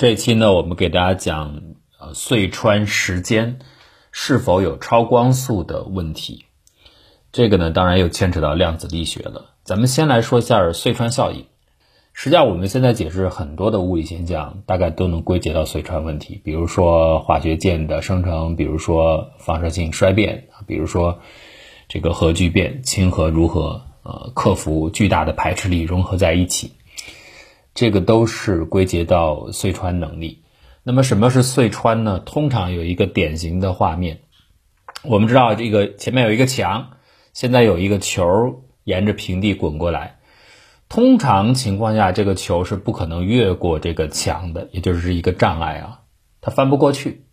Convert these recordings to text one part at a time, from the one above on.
这期呢，我们给大家讲呃隧穿时间是否有超光速的问题。这个呢，当然又牵扯到量子力学了。咱们先来说一下隧穿效应。实际上，我们现在解释很多的物理现象，大概都能归结到隧穿问题。比如说化学键的生成，比如说放射性衰变，比如说这个核聚变，氢核如何呃克服巨大的排斥力融合在一起。这个都是归结到隧穿能力。那么什么是隧穿呢？通常有一个典型的画面，我们知道这个前面有一个墙，现在有一个球沿着平地滚过来。通常情况下，这个球是不可能越过这个墙的，也就是一个障碍啊，它翻不过去。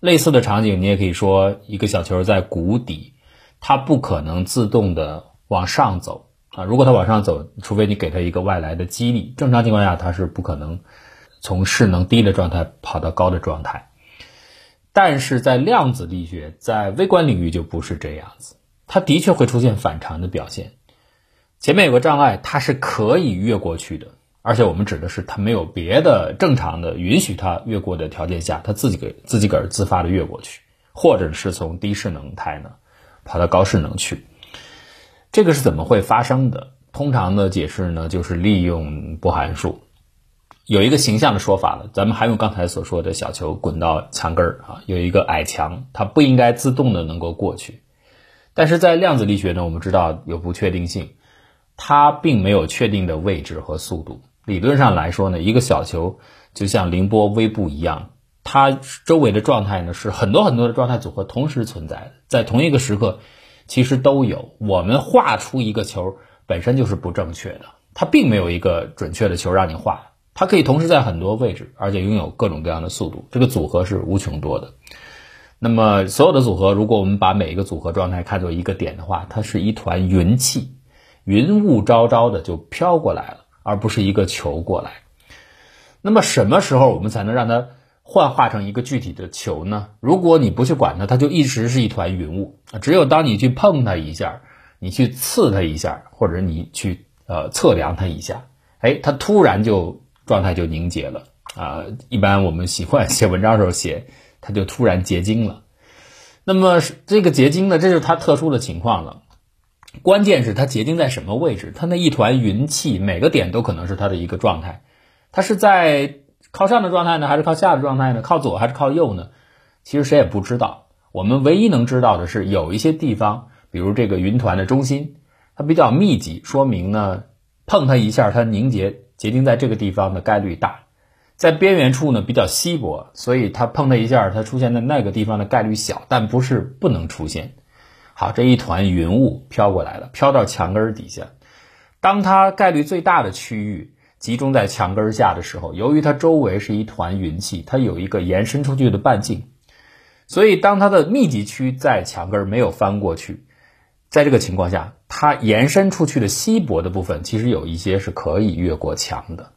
类似的场景，你也可以说一个小球在谷底，它不可能自动的往上走。啊，如果它往上走，除非你给它一个外来的激励，正常情况下它是不可能从势能低的状态跑到高的状态。但是在量子力学，在微观领域就不是这样子，它的确会出现反常的表现。前面有个障碍，它是可以越过去的，而且我们指的是它没有别的正常的允许它越过的条件下，它自己给自己个儿自发的越过去，或者是从低势能态呢跑到高势能去。这个是怎么会发生的？通常的解释呢，就是利用波函数。有一个形象的说法了，咱们还用刚才所说的小球滚到墙根儿啊，有一个矮墙，它不应该自动的能够过去。但是在量子力学呢，我们知道有不确定性，它并没有确定的位置和速度。理论上来说呢，一个小球就像凌波微步一样，它周围的状态呢是很多很多的状态组合同时存在的，在同一个时刻。其实都有。我们画出一个球本身就是不正确的，它并没有一个准确的球让你画。它可以同时在很多位置，而且拥有各种各样的速度。这个组合是无穷多的。那么所有的组合，如果我们把每一个组合状态看作一个点的话，它是一团云气，云雾昭昭的就飘过来了，而不是一个球过来。那么什么时候我们才能让它？幻化成一个具体的球呢？如果你不去管它，它就一直是一团云雾。只有当你去碰它一下，你去刺它一下，或者你去呃测量它一下，哎，它突然就状态就凝结了啊！一般我们习惯写文章的时候写，它就突然结晶了。那么这个结晶呢，这就是它特殊的情况了。关键是它结晶在什么位置？它那一团云气，每个点都可能是它的一个状态，它是在。靠上的状态呢，还是靠下的状态呢？靠左还是靠右呢？其实谁也不知道。我们唯一能知道的是，有一些地方，比如这个云团的中心，它比较密集，说明呢，碰它一下，它凝结结晶在这个地方的概率大；在边缘处呢，比较稀薄，所以它碰它一下，它出现在那个地方的概率小，但不是不能出现。好，这一团云雾飘过来了，飘到墙根底下，当它概率最大的区域。集中在墙根下的时候，由于它周围是一团云气，它有一个延伸出去的半径，所以当它的密集区在墙根没有翻过去，在这个情况下，它延伸出去的稀薄的部分，其实有一些是可以越过墙的。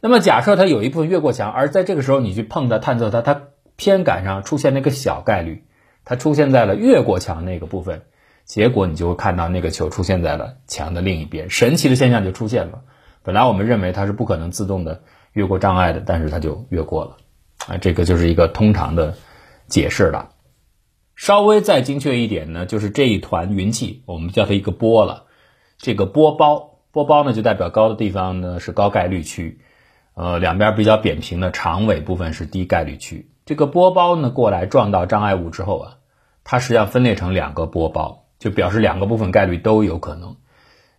那么假设它有一部分越过墙，而在这个时候你去碰它、探测它，它偏赶上出现那个小概率，它出现在了越过墙那个部分，结果你就会看到那个球出现在了墙的另一边，神奇的现象就出现了。本来我们认为它是不可能自动的越过障碍的，但是它就越过了，啊，这个就是一个通常的解释了。稍微再精确一点呢，就是这一团云气，我们叫它一个波了。这个波包，波包呢就代表高的地方呢是高概率区，呃，两边比较扁平的长尾部分是低概率区。这个波包呢过来撞到障碍物之后啊，它实际上分裂成两个波包，就表示两个部分概率都有可能。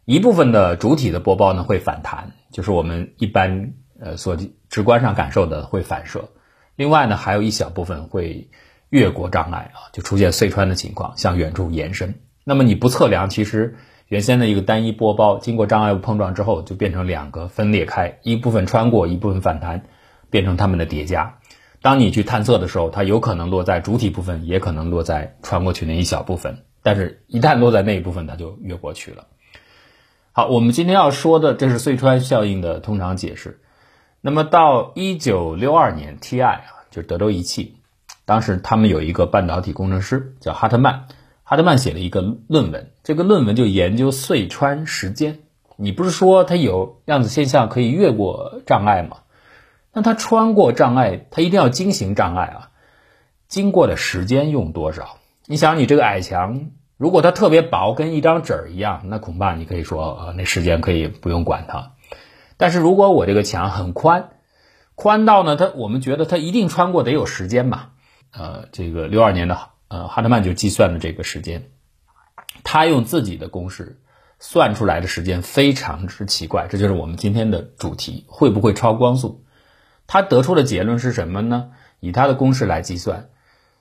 一部分的主体的波包呢会反弹，就是我们一般呃所直观上感受的会反射。另外呢，还有一小部分会越过障碍啊，就出现碎穿的情况，向远处延伸。那么你不测量，其实原先的一个单一波包经过障碍物碰撞之后，就变成两个分裂开，一部分穿过，一部分反弹，变成它们的叠加。当你去探测的时候，它有可能落在主体部分，也可能落在穿过去那一小部分。但是，一旦落在那一部分，它就越过去了。好，我们今天要说的这是隧穿效应的通常解释。那么到一九六二年，TI 啊，就是德州仪器，当时他们有一个半导体工程师叫哈特曼，哈特曼写了一个论文，这个论文就研究隧穿时间。你不是说它有量子现象可以越过障碍吗？那它穿过障碍，它一定要经行障碍啊，经过的时间用多少？你想，你这个矮墙，如果它特别薄，跟一张纸儿一样，那恐怕你可以说，呃，那时间可以不用管它。但是如果我这个墙很宽，宽到呢，它我们觉得它一定穿过得有时间吧？呃，这个六二年的呃哈特曼就计算了这个时间，他用自己的公式算出来的时间非常之奇怪，这就是我们今天的主题：会不会超光速？他得出的结论是什么呢？以他的公式来计算，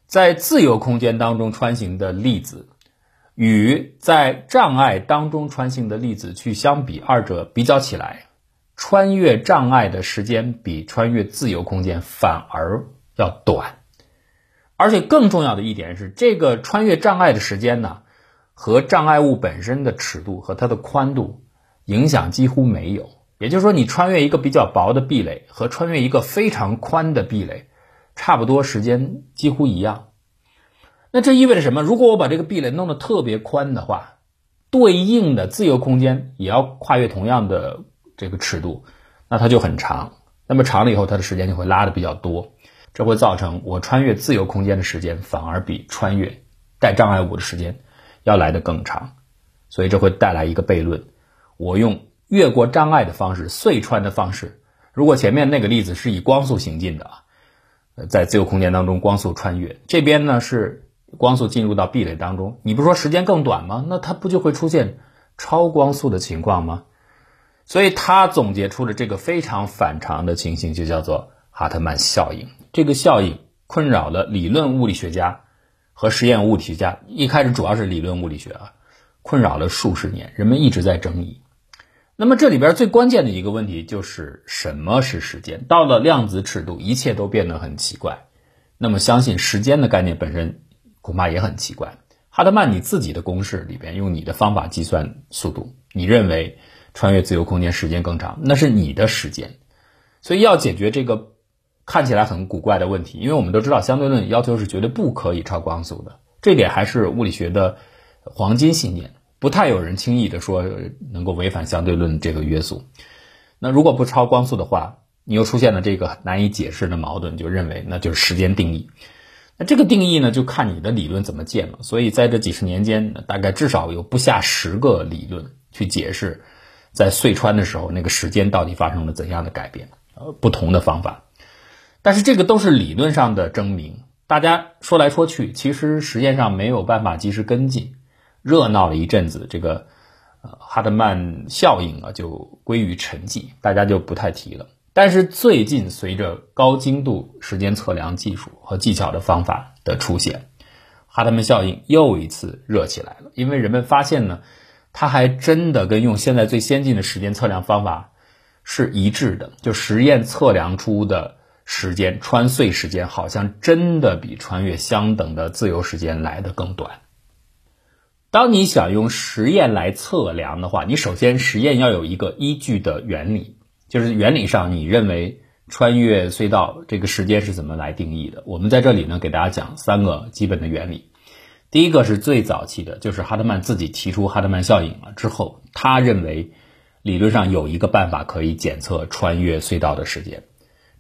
在自由空间当中穿行的粒子与在障碍当中穿行的粒子去相比，二者比较起来。穿越障碍的时间比穿越自由空间反而要短，而且更重要的一点是，这个穿越障碍的时间呢，和障碍物本身的尺度和它的宽度影响几乎没有。也就是说，你穿越一个比较薄的壁垒和穿越一个非常宽的壁垒，差不多时间几乎一样。那这意味着什么？如果我把这个壁垒弄得特别宽的话，对应的自由空间也要跨越同样的。这个尺度，那它就很长。那么长了以后，它的时间就会拉的比较多，这会造成我穿越自由空间的时间反而比穿越带障碍物的时间要来的更长。所以这会带来一个悖论：我用越过障碍的方式，隧穿的方式，如果前面那个例子是以光速行进的啊，在自由空间当中光速穿越，这边呢是光速进入到壁垒当中，你不是说时间更短吗？那它不就会出现超光速的情况吗？所以他总结出了这个非常反常的情形，就叫做哈特曼效应。这个效应困扰了理论物理学家和实验物理学家。一开始主要是理论物理学啊，困扰了数十年，人们一直在争议。那么这里边最关键的一个问题就是什么是时间？到了量子尺度，一切都变得很奇怪。那么相信时间的概念本身恐怕也很奇怪。哈德曼，你自己的公式里边用你的方法计算速度，你认为？穿越自由空间时间更长，那是你的时间，所以要解决这个看起来很古怪的问题，因为我们都知道相对论要求是绝对不可以超光速的，这点还是物理学的黄金信念，不太有人轻易的说能够违反相对论这个约束。那如果不超光速的话，你又出现了这个难以解释的矛盾，就认为那就是时间定义。那这个定义呢，就看你的理论怎么建了。所以在这几十年间，大概至少有不下十个理论去解释。在隧穿的时候，那个时间到底发生了怎样的改变？呃，不同的方法，但是这个都是理论上的证明。大家说来说去，其实实验上没有办法及时跟进，热闹了一阵子，这个呃哈德曼效应啊就归于沉寂，大家就不太提了。但是最近随着高精度时间测量技术和技巧的方法的出现，哈德曼效应又一次热起来了，因为人们发现呢。它还真的跟用现在最先进的时间测量方法是一致的，就实验测量出的时间穿隧时间，好像真的比穿越相等的自由时间来的更短。当你想用实验来测量的话，你首先实验要有一个依据的原理，就是原理上你认为穿越隧道这个时间是怎么来定义的？我们在这里呢，给大家讲三个基本的原理。第一个是最早期的，就是哈德曼自己提出哈德曼效应了之后，他认为理论上有一个办法可以检测穿越隧道的时间，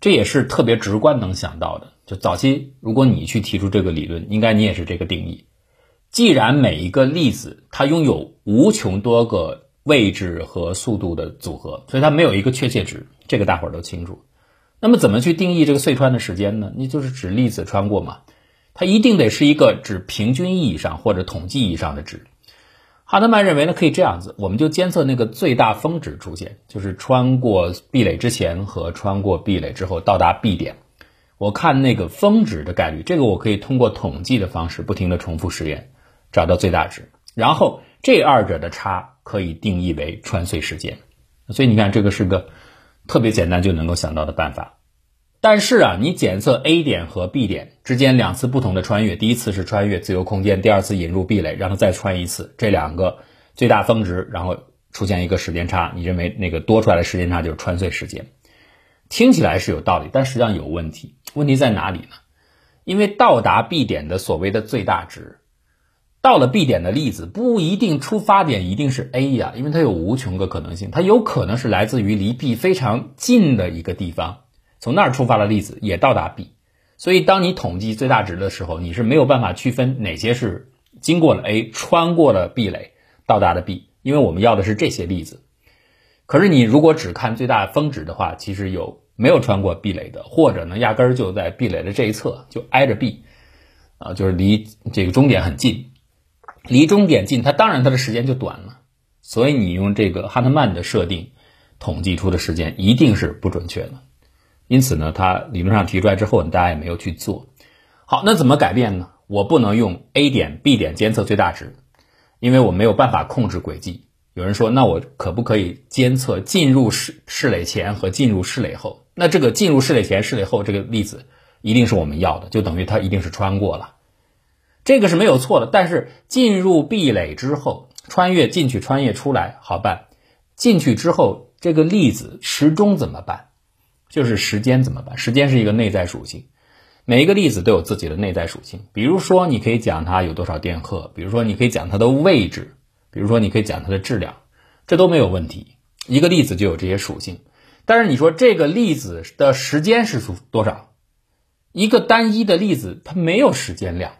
这也是特别直观能想到的。就早期如果你去提出这个理论，应该你也是这个定义。既然每一个粒子它拥有无穷多个位置和速度的组合，所以它没有一个确切值，这个大伙儿都清楚。那么怎么去定义这个隧穿的时间呢？你就是指粒子穿过嘛。它一定得是一个指平均意义上或者统计意义上的值。哈德曼认为呢，可以这样子，我们就监测那个最大峰值出现，就是穿过壁垒之前和穿过壁垒之后到达 B 点，我看那个峰值的概率，这个我可以通过统计的方式不停的重复实验，找到最大值，然后这二者的差可以定义为穿隧时间。所以你看，这个是个特别简单就能够想到的办法。但是啊，你检测 A 点和 B 点之间两次不同的穿越，第一次是穿越自由空间，第二次引入壁垒，然后再穿一次，这两个最大峰值，然后出现一个时间差，你认为那个多出来的时间差就是穿隧时间？听起来是有道理，但实际上有问题。问题在哪里呢？因为到达 B 点的所谓的最大值，到了 B 点的粒子不一定出发点一定是 A 呀，因为它有无穷个可能性，它有可能是来自于离 B 非常近的一个地方。从那儿出发的粒子也到达 B，所以当你统计最大值的时候，你是没有办法区分哪些是经过了 A 穿过了壁垒到达的 B，因为我们要的是这些例子。可是你如果只看最大峰值的话，其实有没有穿过壁垒的，或者呢压根儿就在壁垒的这一侧就挨着 B，啊，就是离这个终点很近，离终点近，它当然它的时间就短了。所以你用这个哈特曼的设定统计出的时间一定是不准确的。因此呢，它理论上提出来之后，大家也没有去做。好，那怎么改变呢？我不能用 A 点、B 点监测最大值，因为我没有办法控制轨迹。有人说，那我可不可以监测进入室室垒前和进入室垒后？那这个进入室垒前、室垒后这个粒子一定是我们要的，就等于它一定是穿过了，这个是没有错的。但是进入壁垒之后，穿越进去，穿越出来好办。进去之后，这个粒子时钟怎么办？就是时间怎么办？时间是一个内在属性，每一个粒子都有自己的内在属性。比如说，你可以讲它有多少电荷，比如说你可以讲它的位置，比如说你可以讲它的质量，这都没有问题。一个粒子就有这些属性。但是你说这个粒子的时间是多少？一个单一的粒子它没有时间量。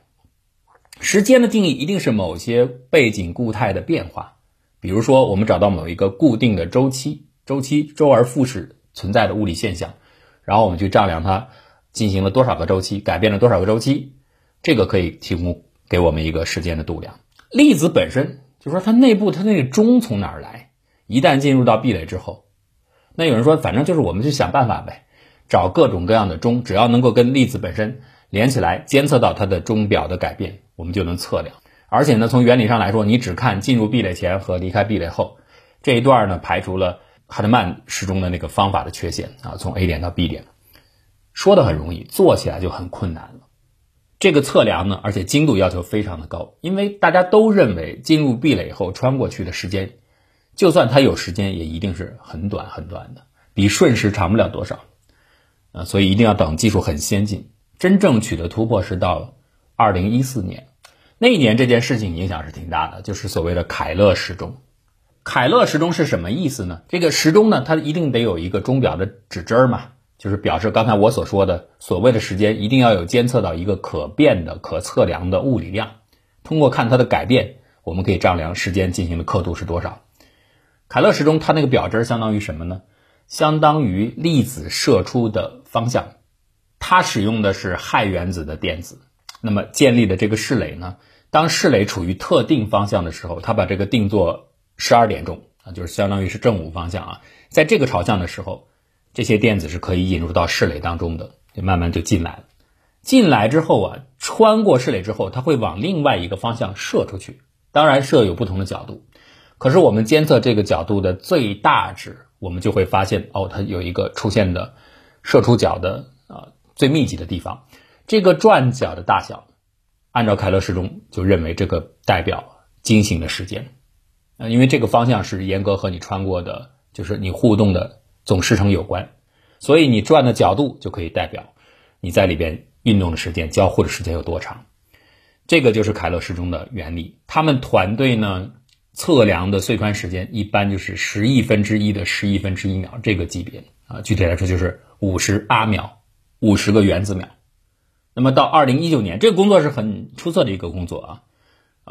时间的定义一定是某些背景固态的变化，比如说我们找到某一个固定的周期，周期周而复始存在的物理现象，然后我们去丈量它进行了多少个周期，改变了多少个周期，这个可以提供给我们一个时间的度量。粒子本身就说它内部它那个钟从哪儿来？一旦进入到壁垒之后，那有人说反正就是我们去想办法呗，找各种各样的钟，只要能够跟粒子本身连起来，监测到它的钟表的改变。我们就能测量，而且呢，从原理上来说，你只看进入壁垒前和离开壁垒后这一段呢，排除了哈德曼时钟的那个方法的缺陷啊。从 A 点到 B 点，说的很容易，做起来就很困难了。这个测量呢，而且精度要求非常的高，因为大家都认为进入壁垒以后穿过去的时间，就算它有时间，也一定是很短很短的，比瞬时长不了多少啊。所以一定要等技术很先进，真正取得突破是到。二零一四年，那一年这件事情影响是挺大的，就是所谓的凯勒时钟。凯勒时钟是什么意思呢？这个时钟呢，它一定得有一个钟表的指针嘛，就是表示刚才我所说的所谓的时间，一定要有监测到一个可变的、可测量的物理量。通过看它的改变，我们可以丈量时间进行的刻度是多少。凯勒时钟它那个表针相当于什么呢？相当于粒子射出的方向，它使用的是氦原子的电子。那么建立的这个室垒呢？当室垒处于特定方向的时候，它把这个定做十二点钟啊，就是相当于是正午方向啊。在这个朝向的时候，这些电子是可以引入到室垒当中的，就慢慢就进来了。进来之后啊，穿过室垒之后，它会往另外一个方向射出去。当然射有不同的角度，可是我们监测这个角度的最大值，我们就会发现哦，它有一个出现的射出角的啊最密集的地方。这个转角的大小，按照凯勒时钟就认为这个代表经行的时间，呃，因为这个方向是严格和你穿过的，就是你互动的总时程有关，所以你转的角度就可以代表你在里边运动的时间、交互的时间有多长。这个就是凯勒时钟的原理。他们团队呢测量的隧穿时间一般就是十亿分之一的十亿分之一秒这个级别啊，具体来说就是五十阿秒，五十个原子秒。那么到二零一九年，这个工作是很出色的一个工作啊，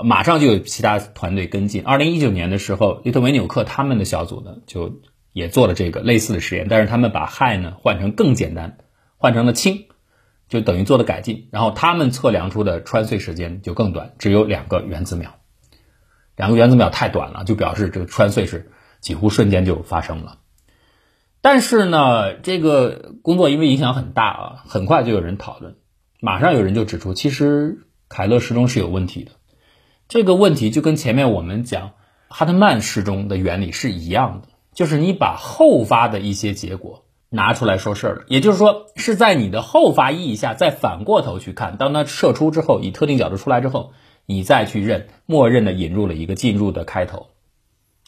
马上就有其他团队跟进。二零一九年的时候，利特维纽克他们的小组呢，就也做了这个类似的实验，但是他们把氦呢换成更简单，换成了氢，就等于做了改进。然后他们测量出的穿隧时间就更短，只有两个原子秒。两个原子秒太短了，就表示这个穿隧是几乎瞬间就发生了。但是呢，这个工作因为影响很大啊，很快就有人讨论。马上有人就指出，其实凯勒时钟是有问题的。这个问题就跟前面我们讲哈特曼时钟的原理是一样的，就是你把后发的一些结果拿出来说事儿了，也就是说是在你的后发意义下再反过头去看，当它射出之后，以特定角度出来之后，你再去认，默认的引入了一个进入的开头，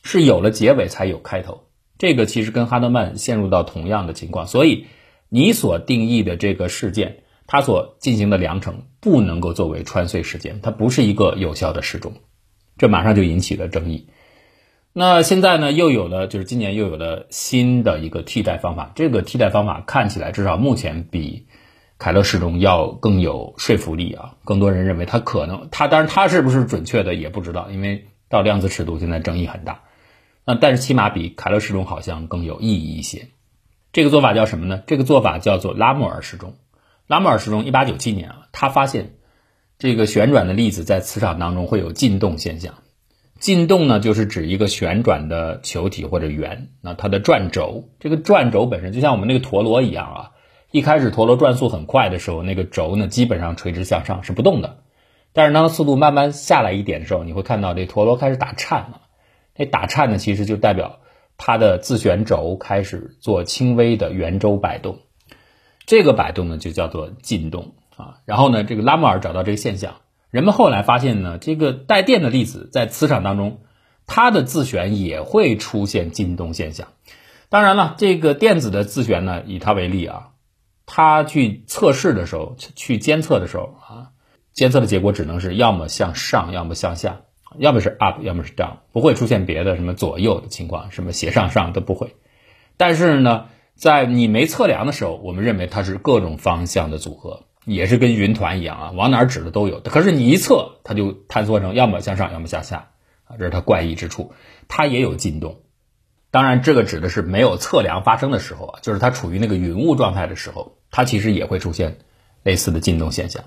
是有了结尾才有开头。这个其实跟哈特曼陷入到同样的情况，所以你所定义的这个事件。它所进行的量程不能够作为穿隧时间，它不是一个有效的时钟，这马上就引起了争议。那现在呢，又有了，就是今年又有了新的一个替代方法。这个替代方法看起来，至少目前比凯勒时钟要更有说服力啊。更多人认为它可能，它当然它是不是准确的也不知道，因为到量子尺度现在争议很大。那但是起码比凯勒时钟好像更有意义一些。这个做法叫什么呢？这个做法叫做拉莫尔时钟。拉莫尔时钟一八九七年啊，他发现这个旋转的粒子在磁场当中会有进动现象。进动呢，就是指一个旋转的球体或者圆，那它的转轴，这个转轴本身就像我们那个陀螺一样啊。一开始陀螺转速很快的时候，那个轴呢基本上垂直向上是不动的。但是当速度慢慢下来一点的时候，你会看到这陀螺开始打颤了。那打颤呢，其实就代表它的自旋轴开始做轻微的圆周摆动。这个摆动呢就叫做进动啊。然后呢，这个拉莫尔找到这个现象。人们后来发现呢，这个带电的粒子在磁场当中，它的自旋也会出现进动现象。当然了，这个电子的自旋呢，以它为例啊，它去测试的时候，去监测的时候啊，监测的结果只能是要么向上，要么向下，要么是 up，要么是 down，不会出现别的什么左右的情况，什么斜上上都不会。但是呢，在你没测量的时候，我们认为它是各种方向的组合。也是跟云团一样啊，往哪指的都有。可是你一测，它就坍缩成要么向上，要么向下啊，这是它怪异之处。它也有进动，当然这个指的是没有测量发生的时候啊，就是它处于那个云雾状态的时候，它其实也会出现类似的进动现象。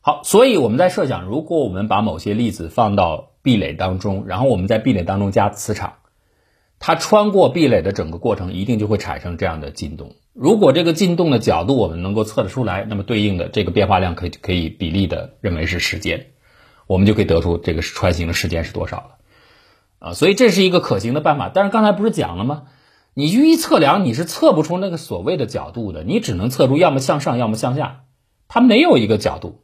好，所以我们在设想，如果我们把某些粒子放到壁垒当中，然后我们在壁垒当中加磁场，它穿过壁垒的整个过程一定就会产生这样的进动。如果这个进动的角度我们能够测得出来，那么对应的这个变化量可以可以比例的认为是时间，我们就可以得出这个穿行的时间是多少了，啊，所以这是一个可行的办法。但是刚才不是讲了吗？你去一测量，你是测不出那个所谓的角度的，你只能测出要么向上，要么向下，它没有一个角度，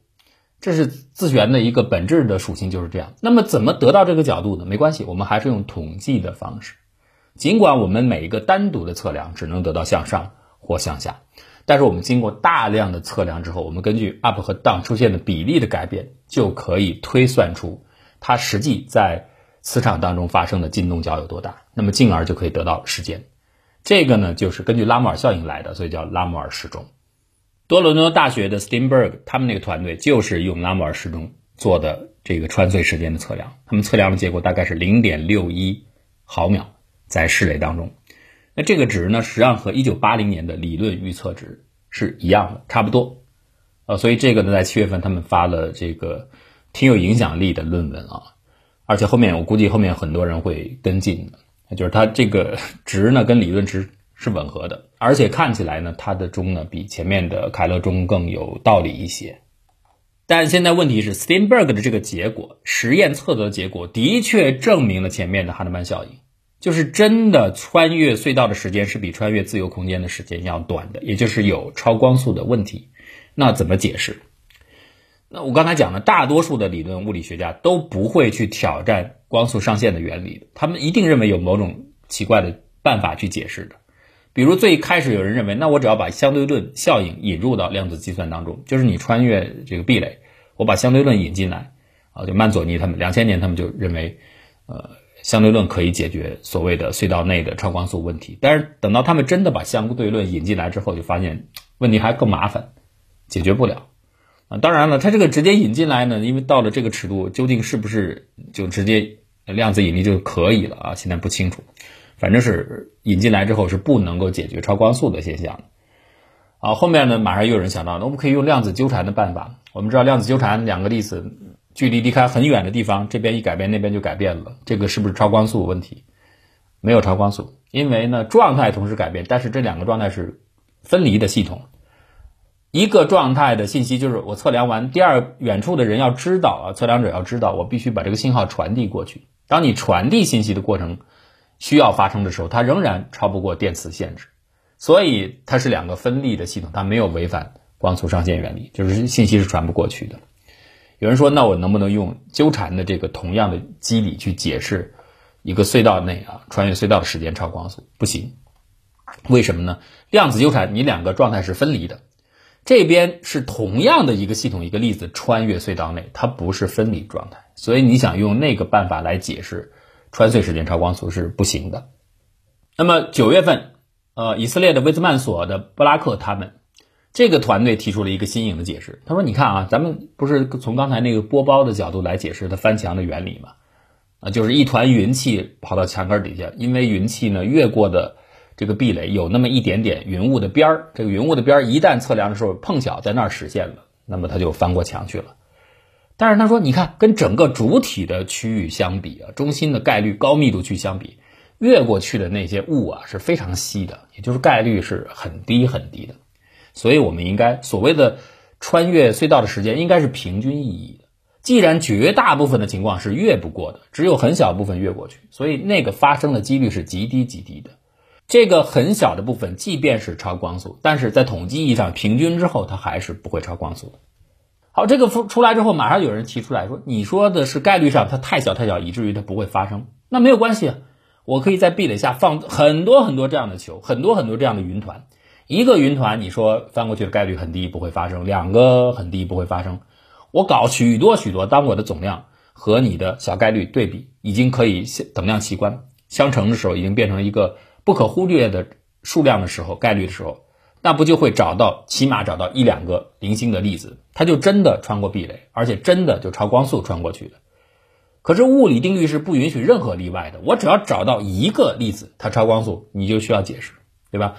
这是自旋的一个本质的属性就是这样。那么怎么得到这个角度呢？没关系，我们还是用统计的方式，尽管我们每一个单独的测量只能得到向上。或向下，但是我们经过大量的测量之后，我们根据 up 和 down 出现的比例的改变，就可以推算出它实际在磁场当中发生的进动角有多大，那么进而就可以得到时间。这个呢，就是根据拉莫尔效应来的，所以叫拉莫尔时钟。多伦多大学的 Steinberg 他们那个团队就是用拉莫尔时钟做的这个穿隧时间的测量，他们测量的结果大概是零点六一毫秒，在室内当中。那这个值呢，实际上和一九八零年的理论预测值是一样的，差不多。呃，所以这个呢，在七月份他们发了这个挺有影响力的论文啊，而且后面我估计后面很多人会跟进的，就是它这个 值呢跟理论值是吻合的，而且看起来呢，它的钟呢比前面的凯勒钟更有道理一些。但现在问题是，Steinberg 的这个结果，实验测得的结果的确证明了前面的哈德曼效应。就是真的穿越隧道的时间是比穿越自由空间的时间要短的，也就是有超光速的问题。那怎么解释？那我刚才讲的，大多数的理论物理学家都不会去挑战光速上限的原理，他们一定认为有某种奇怪的办法去解释的。比如最开始有人认为，那我只要把相对论效应引入到量子计算当中，就是你穿越这个壁垒，我把相对论引进来，啊，就曼佐尼他们两千年他们就认为，呃。相对论可以解决所谓的隧道内的超光速问题，但是等到他们真的把相对论引进来之后，就发现问题还更麻烦，解决不了。啊，当然了，它这个直接引进来呢，因为到了这个尺度，究竟是不是就直接量子引力就可以了啊？现在不清楚，反正是引进来之后是不能够解决超光速的现象的。啊，后面呢，马上又有人想到，那我们可以用量子纠缠的办法。我们知道量子纠缠两个粒子。距离离开很远的地方，这边一改变，那边就改变了。这个是不是超光速问题？没有超光速，因为呢状态同时改变，但是这两个状态是分离的系统。一个状态的信息就是我测量完，第二远处的人要知道啊，测量者要知道，我必须把这个信号传递过去。当你传递信息的过程需要发生的时候，它仍然超不过电磁限制，所以它是两个分立的系统，它没有违反光速上限原理，就是信息是传不过去的。有人说，那我能不能用纠缠的这个同样的机理去解释一个隧道内啊穿越隧道的时间超光速？不行，为什么呢？量子纠缠，你两个状态是分离的，这边是同样的一个系统，一个粒子穿越隧道内，它不是分离状态，所以你想用那个办法来解释穿隧时间超光速是不行的。那么九月份，呃，以色列的威兹曼所的布拉克他们这个团队提出了一个新颖的解释。他说：“你看啊，咱们不是从刚才那个波包的角度来解释它翻墙的原理吗？啊，就是一团云气跑到墙根底下，因为云气呢越过的这个壁垒有那么一点点云雾的边儿，这个云雾的边儿一旦测量的时候碰巧在那儿实现了，那么它就翻过墙去了。但是他说，你看跟整个主体的区域相比啊，中心的概率高密度区相比。”越过去的那些雾啊是非常稀的，也就是概率是很低很低的，所以我们应该所谓的穿越隧道的时间应该是平均意义的。既然绝大部分的情况是越不过的，只有很小部分越过去，所以那个发生的几率是极低极低的。这个很小的部分，即便是超光速，但是在统计意义上平均之后，它还是不会超光速的。好，这个出出来之后，马上有人提出来说，你说的是概率上它太小太小，以至于它不会发生，那没有关系。我可以在壁垒下放很多很多这样的球，很多很多这样的云团。一个云团，你说翻过去的概率很低，不会发生；两个很低，不会发生。我搞许多许多，当我的总量和你的小概率对比，已经可以等量齐观相乘的时候，已经变成一个不可忽略的数量的时候，概率的时候，那不就会找到起码找到一两个零星的粒子，它就真的穿过壁垒，而且真的就超光速穿过去的。可是物理定律是不允许任何例外的。我只要找到一个粒子，它超光速，你就需要解释，对吧？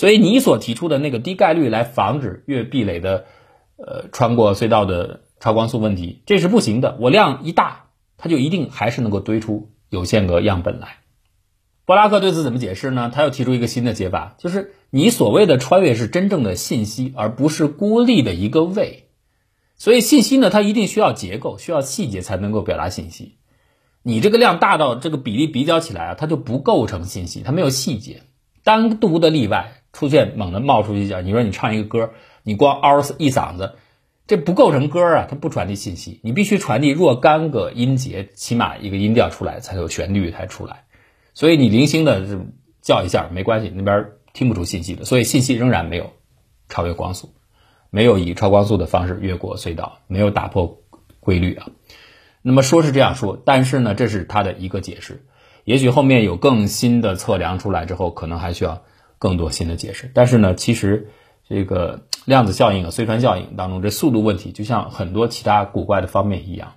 所以你所提出的那个低概率来防止越壁垒的，呃，穿过隧道的超光速问题，这是不行的。我量一大，它就一定还是能够堆出有限个样本来。布拉克对此怎么解释呢？他又提出一个新的解法，就是你所谓的穿越是真正的信息，而不是孤立的一个位。所以信息呢，它一定需要结构，需要细节才能够表达信息。你这个量大到这个比例比较起来啊，它就不构成信息，它没有细节。单独的例外出现，猛的冒出一下，你说你唱一个歌，你光嗷一嗓子，这不构成歌啊，它不传递信息。你必须传递若干个音节，起码一个音调出来才有旋律才出来。所以你零星的叫一下没关系，那边听不出信息的。所以信息仍然没有超越光速。没有以超光速的方式越过隧道，没有打破规律啊。那么说是这样说，但是呢，这是它的一个解释。也许后面有更新的测量出来之后，可能还需要更多新的解释。但是呢，其实这个量子效应和隧穿效应当中，这速度问题就像很多其他古怪的方面一样，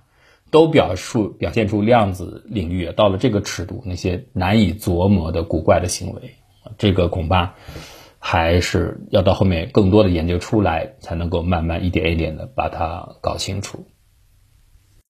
都表述表现出量子领域到了这个尺度，那些难以琢磨的古怪的行为，这个恐怕。还是要到后面更多的研究出来，才能够慢慢一点一点的把它搞清楚。